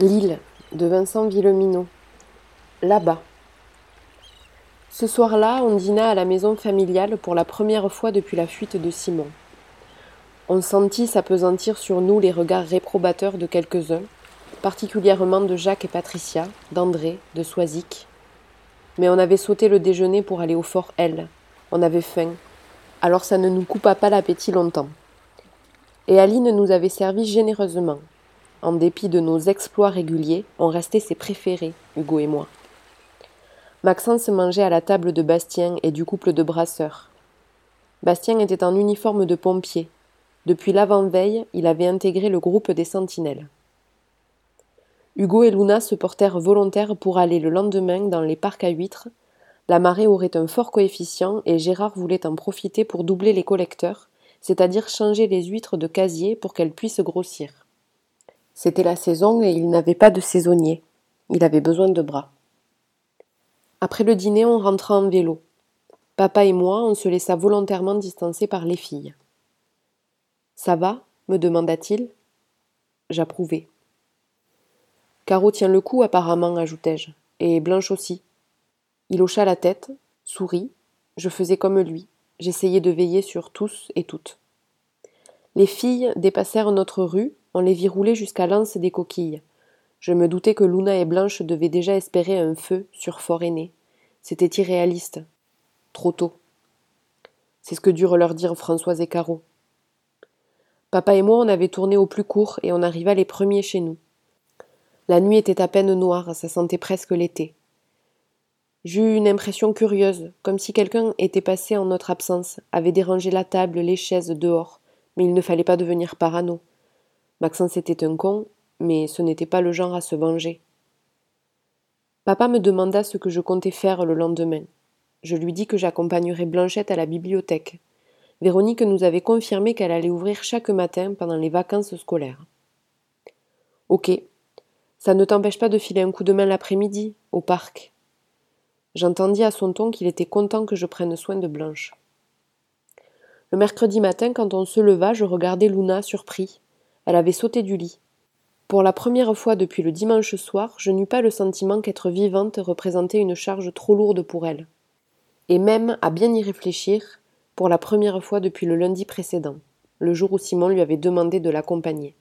L'île de Vincent Villeminot. Là-bas. Ce soir-là, on dîna à la maison familiale pour la première fois depuis la fuite de Simon. On sentit s'apesantir sur nous les regards réprobateurs de quelques-uns, particulièrement de Jacques et Patricia, d'André, de Soisic. Mais on avait sauté le déjeuner pour aller au fort L. On avait faim, alors ça ne nous coupa pas l'appétit longtemps. Et Aline nous avait servi généreusement, en dépit de nos exploits réguliers, on restait ses préférés, Hugo et moi. Maxence mangeait à la table de Bastien et du couple de brasseurs. Bastien était en uniforme de pompier. Depuis l'avant-veille, il avait intégré le groupe des sentinelles. Hugo et Luna se portèrent volontaires pour aller le lendemain dans les parcs à huîtres. La marée aurait un fort coefficient et Gérard voulait en profiter pour doubler les collecteurs, c'est-à-dire changer les huîtres de casier pour qu'elles puissent grossir. C'était la saison et il n'avait pas de saisonnier. Il avait besoin de bras. Après le dîner, on rentra en vélo. Papa et moi, on se laissa volontairement distancer par les filles. Ça va? me demanda-t-il. J'approuvai. Caro tient le coup, apparemment, ajoutai-je, et Blanche aussi. Il hocha la tête, sourit. Je faisais comme lui. J'essayais de veiller sur tous et toutes. Les filles dépassèrent notre rue, on les vit rouler jusqu'à l'anse des coquilles. Je me doutais que Luna et Blanche devaient déjà espérer un feu sur Fort Aîné. C'était irréaliste. Trop tôt. C'est ce que durent leur dire Françoise et Caro. Papa et moi, on avait tourné au plus court et on arriva les premiers chez nous. La nuit était à peine noire, ça sentait presque l'été. J'eus une impression curieuse, comme si quelqu'un était passé en notre absence, avait dérangé la table, les chaises dehors, mais il ne fallait pas devenir parano. Maxence était un con, mais ce n'était pas le genre à se venger. Papa me demanda ce que je comptais faire le lendemain. Je lui dis que j'accompagnerais Blanchette à la bibliothèque. Véronique nous avait confirmé qu'elle allait ouvrir chaque matin pendant les vacances scolaires. Ok. Ça ne t'empêche pas de filer un coup de main l'après-midi, au parc. J'entendis à son ton qu'il était content que je prenne soin de Blanche. Le mercredi matin, quand on se leva, je regardais Luna surpris. Elle avait sauté du lit. Pour la première fois depuis le dimanche soir, je n'eus pas le sentiment qu'être vivante représentait une charge trop lourde pour elle. Et même, à bien y réfléchir, pour la première fois depuis le lundi précédent, le jour où Simon lui avait demandé de l'accompagner.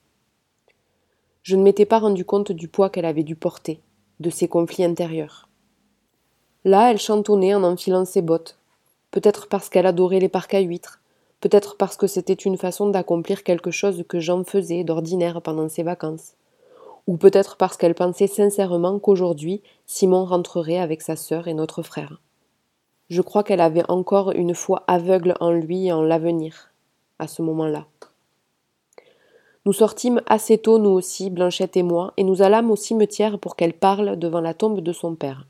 Je ne m'étais pas rendu compte du poids qu'elle avait dû porter, de ses conflits intérieurs. Là, elle chantonnait en enfilant ses bottes, peut-être parce qu'elle adorait les parcs à huîtres, peut-être parce que c'était une façon d'accomplir quelque chose que Jean faisait d'ordinaire pendant ses vacances, ou peut-être parce qu'elle pensait sincèrement qu'aujourd'hui Simon rentrerait avec sa sœur et notre frère. Je crois qu'elle avait encore une foi aveugle en lui et en l'avenir, à ce moment-là. Nous sortîmes assez tôt, nous aussi, Blanchette et moi, et nous allâmes au cimetière pour qu'elle parle devant la tombe de son père.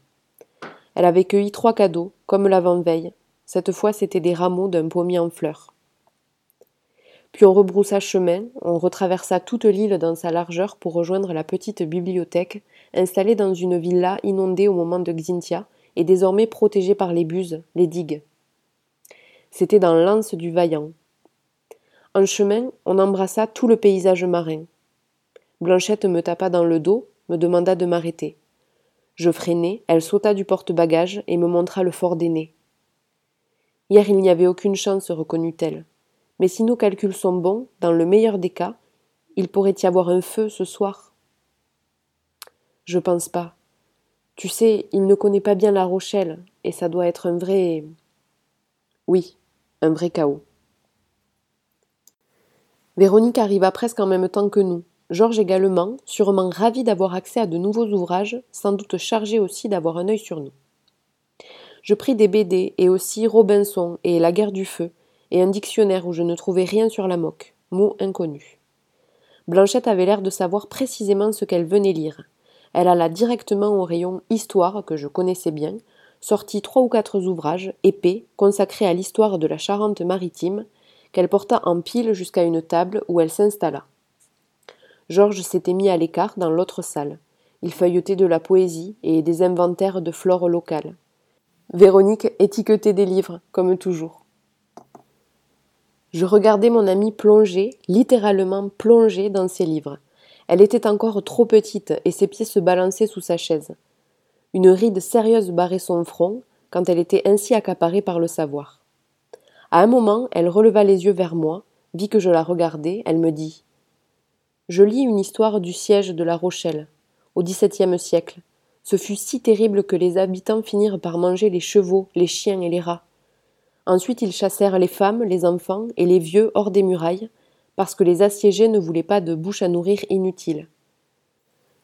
Elle avait cueilli trois cadeaux, comme l'avant-veille. Cette fois, c'étaient des rameaux d'un pommier en fleurs. Puis on rebroussa chemin, on retraversa toute l'île dans sa largeur pour rejoindre la petite bibliothèque, installée dans une villa inondée au moment de Xintia et désormais protégée par les buses, les digues. C'était dans l'anse du Vaillant. En chemin, on embrassa tout le paysage marin. Blanchette me tapa dans le dos, me demanda de m'arrêter. Je freinai, elle sauta du porte-bagages et me montra le fort d'aîné. Hier il n'y avait aucune chance, reconnut-elle. Mais si nos calculs sont bons, dans le meilleur des cas, il pourrait y avoir un feu ce soir. Je pense pas. Tu sais, il ne connaît pas bien La Rochelle, et ça doit être un vrai. Oui, un vrai chaos. Véronique arriva presque en même temps que nous. Georges également, sûrement ravi d'avoir accès à de nouveaux ouvrages, sans doute chargé aussi d'avoir un œil sur nous. Je pris des BD et aussi Robinson et La guerre du feu, et un dictionnaire où je ne trouvais rien sur la moque, mot inconnu. Blanchette avait l'air de savoir précisément ce qu'elle venait lire. Elle alla directement au rayon Histoire, que je connaissais bien, sortit trois ou quatre ouvrages, épais, consacrés à l'histoire de la Charente-Maritime, qu'elle porta en pile jusqu'à une table où elle s'installa. Georges s'était mis à l'écart dans l'autre salle. Il feuilletait de la poésie et des inventaires de flore locale. Véronique étiquetait des livres, comme toujours. Je regardais mon amie plonger, littéralement plonger dans ses livres. Elle était encore trop petite et ses pieds se balançaient sous sa chaise. Une ride sérieuse barrait son front quand elle était ainsi accaparée par le savoir. À un moment, elle releva les yeux vers moi, vit que je la regardais, elle me dit Je lis une histoire du siège de La Rochelle, au XVIIe siècle. Ce fut si terrible que les habitants finirent par manger les chevaux, les chiens et les rats. Ensuite, ils chassèrent les femmes, les enfants et les vieux hors des murailles, parce que les assiégés ne voulaient pas de bouche à nourrir inutile.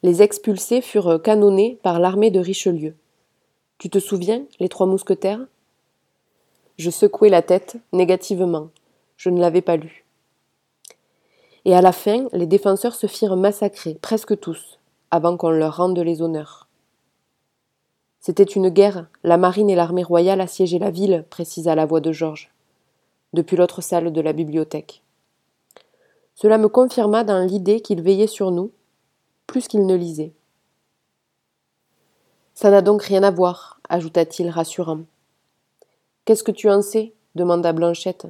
Les expulsés furent canonnés par l'armée de Richelieu. Tu te souviens, les trois mousquetaires? Je secouai la tête, négativement. Je ne l'avais pas lu. Et à la fin, les défenseurs se firent massacrer, presque tous, avant qu'on leur rende les honneurs. C'était une guerre, la marine et l'armée royale assiégeaient la ville, précisa la voix de Georges, depuis l'autre salle de la bibliothèque. Cela me confirma dans l'idée qu'il veillait sur nous, plus qu'il ne lisait. Ça n'a donc rien à voir, ajouta-t-il rassurant. Qu'est-ce que tu en sais? demanda Blanchette.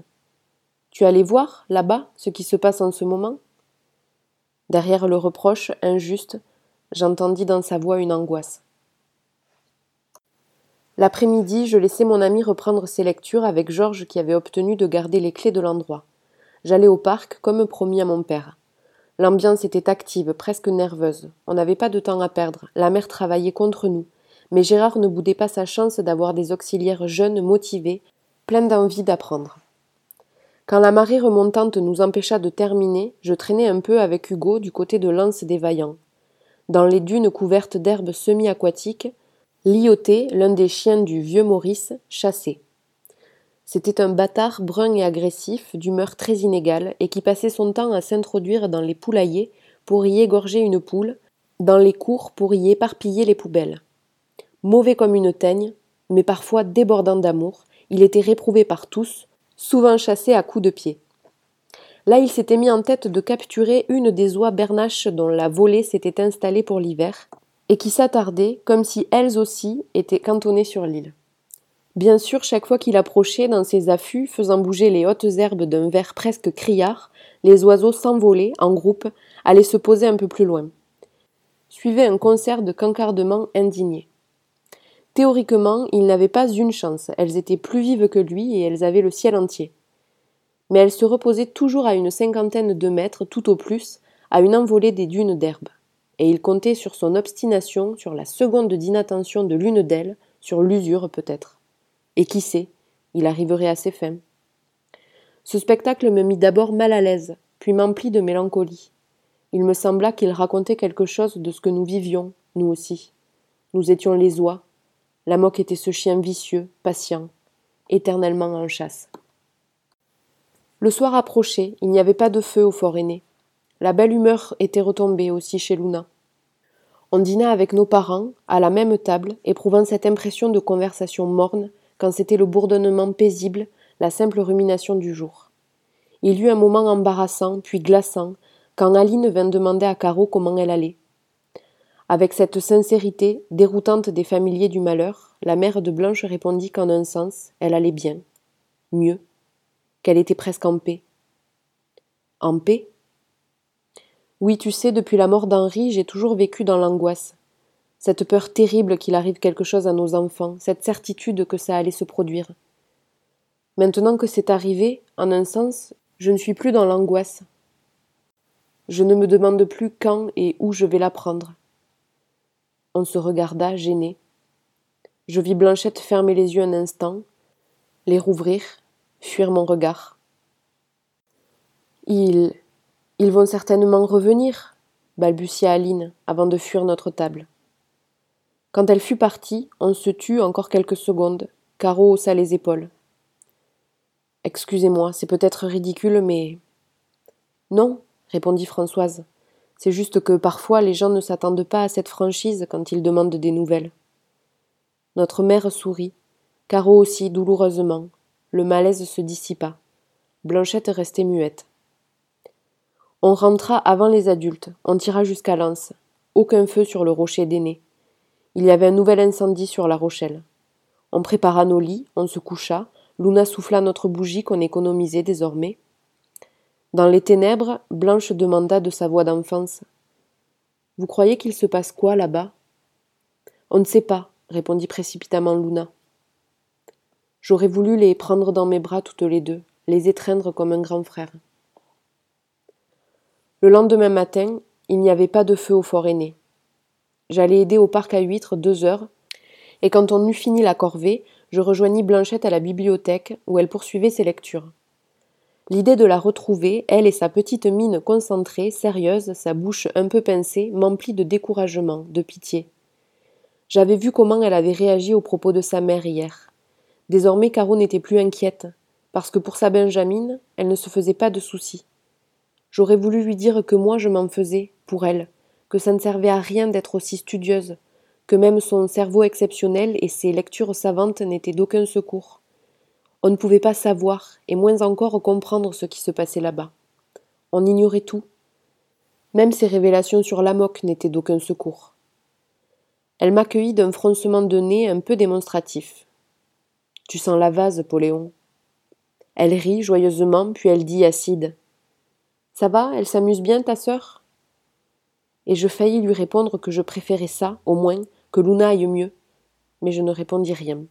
Tu allais voir, là-bas, ce qui se passe en ce moment? Derrière le reproche injuste, j'entendis dans sa voix une angoisse. L'après-midi, je laissai mon ami reprendre ses lectures avec Georges qui avait obtenu de garder les clés de l'endroit. J'allais au parc, comme promis à mon père. L'ambiance était active, presque nerveuse. On n'avait pas de temps à perdre. La mère travaillait contre nous. Mais Gérard ne boudait pas sa chance d'avoir des auxiliaires jeunes, motivés, pleins d'envie d'apprendre. Quand la marée remontante nous empêcha de terminer, je traînais un peu avec Hugo du côté de l'anse des Vaillants. Dans les dunes couvertes d'herbes semi-aquatiques, Lyoté, l'un des chiens du vieux Maurice, chassait. C'était un bâtard brun et agressif, d'humeur très inégale, et qui passait son temps à s'introduire dans les poulaillers pour y égorger une poule, dans les cours pour y éparpiller les poubelles. Mauvais comme une teigne, mais parfois débordant d'amour, il était réprouvé par tous, souvent chassé à coups de pied. Là, il s'était mis en tête de capturer une des oies bernaches dont la volée s'était installée pour l'hiver, et qui s'attardaient comme si elles aussi étaient cantonnées sur l'île. Bien sûr, chaque fois qu'il approchait dans ses affûts, faisant bouger les hautes herbes d'un vert presque criard, les oiseaux s'envolaient en groupe, allaient se poser un peu plus loin. Suivait un concert de cancardements indignés. Théoriquement, il n'avait pas une chance, elles étaient plus vives que lui et elles avaient le ciel entier. Mais elles se reposaient toujours à une cinquantaine de mètres, tout au plus, à une envolée des dunes d'herbe. Et il comptait sur son obstination, sur la seconde d'inattention de l'une d'elles, sur l'usure peut-être. Et qui sait, il arriverait à ses fins. Ce spectacle me mit d'abord mal à l'aise, puis m'emplit de mélancolie. Il me sembla qu'il racontait quelque chose de ce que nous vivions, nous aussi. Nous étions les oies. La moque était ce chien vicieux, patient, éternellement en chasse. Le soir approchait, il n'y avait pas de feu au fort aîné. La belle humeur était retombée aussi chez Luna. On dîna avec nos parents, à la même table, éprouvant cette impression de conversation morne quand c'était le bourdonnement paisible, la simple rumination du jour. Il y eut un moment embarrassant, puis glaçant, quand Aline vint demander à Caro comment elle allait. Avec cette sincérité, déroutante des familiers du malheur, la mère de Blanche répondit qu'en un sens, elle allait bien. Mieux. Qu'elle était presque en paix. En paix? Oui, tu sais, depuis la mort d'Henri, j'ai toujours vécu dans l'angoisse cette peur terrible qu'il arrive quelque chose à nos enfants, cette certitude que ça allait se produire. Maintenant que c'est arrivé, en un sens, je ne suis plus dans l'angoisse. Je ne me demande plus quand et où je vais l'apprendre. On se regarda, gêné. Je vis Blanchette fermer les yeux un instant, les rouvrir, fuir mon regard. Ils. Ils vont certainement revenir, balbutia Aline avant de fuir notre table. Quand elle fut partie, on se tut encore quelques secondes. Caro haussa les épaules. Excusez-moi, c'est peut-être ridicule, mais. Non, répondit Françoise. C'est juste que parfois les gens ne s'attendent pas à cette franchise quand ils demandent des nouvelles. Notre mère sourit. Caro aussi, douloureusement. Le malaise se dissipa. Blanchette restait muette. On rentra avant les adultes. On tira jusqu'à l'anse. Aucun feu sur le rocher d'aîné. Il y avait un nouvel incendie sur La Rochelle. On prépara nos lits, on se coucha, Luna souffla notre bougie qu'on économisait désormais. Dans les ténèbres, Blanche demanda de sa voix d'enfance Vous croyez qu'il se passe quoi là-bas On ne sait pas, répondit précipitamment Luna. J'aurais voulu les prendre dans mes bras toutes les deux, les étreindre comme un grand frère. Le lendemain matin, il n'y avait pas de feu au fort aîné. J'allais aider au parc à huîtres deux heures, et quand on eut fini la corvée, je rejoignis Blanchette à la bibliothèque où elle poursuivait ses lectures. L'idée de la retrouver, elle et sa petite mine concentrée, sérieuse, sa bouche un peu pincée, m'emplit de découragement, de pitié. J'avais vu comment elle avait réagi au propos de sa mère hier. Désormais, Caro n'était plus inquiète, parce que pour sa Benjamine, elle ne se faisait pas de soucis. J'aurais voulu lui dire que moi je m'en faisais, pour elle, que ça ne servait à rien d'être aussi studieuse, que même son cerveau exceptionnel et ses lectures savantes n'étaient d'aucun secours. On ne pouvait pas savoir, et moins encore comprendre ce qui se passait là-bas. On ignorait tout. Même ses révélations sur l'amok n'étaient d'aucun secours. Elle m'accueillit d'un froncement de nez un peu démonstratif. Tu sens la vase, Poléon. Elle rit joyeusement, puis elle dit acide. Ça va, elle s'amuse bien, ta sœur? Et je faillis lui répondre que je préférais ça, au moins, que Luna aille mieux. Mais je ne répondis rien.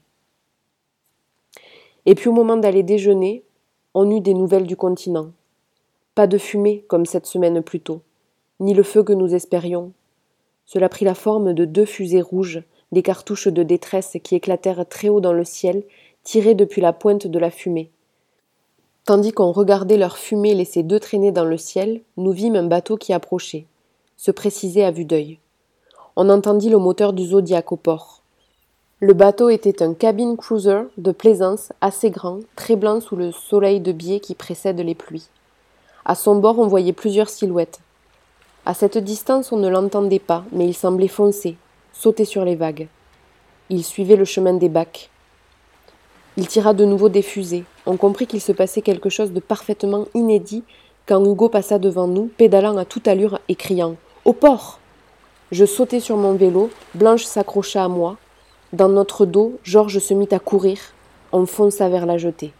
Et puis au moment d'aller déjeuner, on eut des nouvelles du continent. Pas de fumée comme cette semaine plus tôt, ni le feu que nous espérions. Cela prit la forme de deux fusées rouges, des cartouches de détresse qui éclatèrent très haut dans le ciel, tirées depuis la pointe de la fumée. Tandis qu'on regardait leur fumée laisser deux traînées dans le ciel, nous vîmes un bateau qui approchait, se précisait à vue d'œil. On entendit le moteur du Zodiac au port. Le bateau était un cabin cruiser de plaisance assez grand, très blanc sous le soleil de biais qui précède les pluies. À son bord, on voyait plusieurs silhouettes. À cette distance, on ne l'entendait pas, mais il semblait foncer, sauter sur les vagues. Il suivait le chemin des bacs. Il tira de nouveau des fusées. On comprit qu'il se passait quelque chose de parfaitement inédit quand Hugo passa devant nous, pédalant à toute allure et criant Au port Je sautai sur mon vélo, Blanche s'accrocha à moi. Dans notre dos, Georges se mit à courir. On fonça vers la jetée.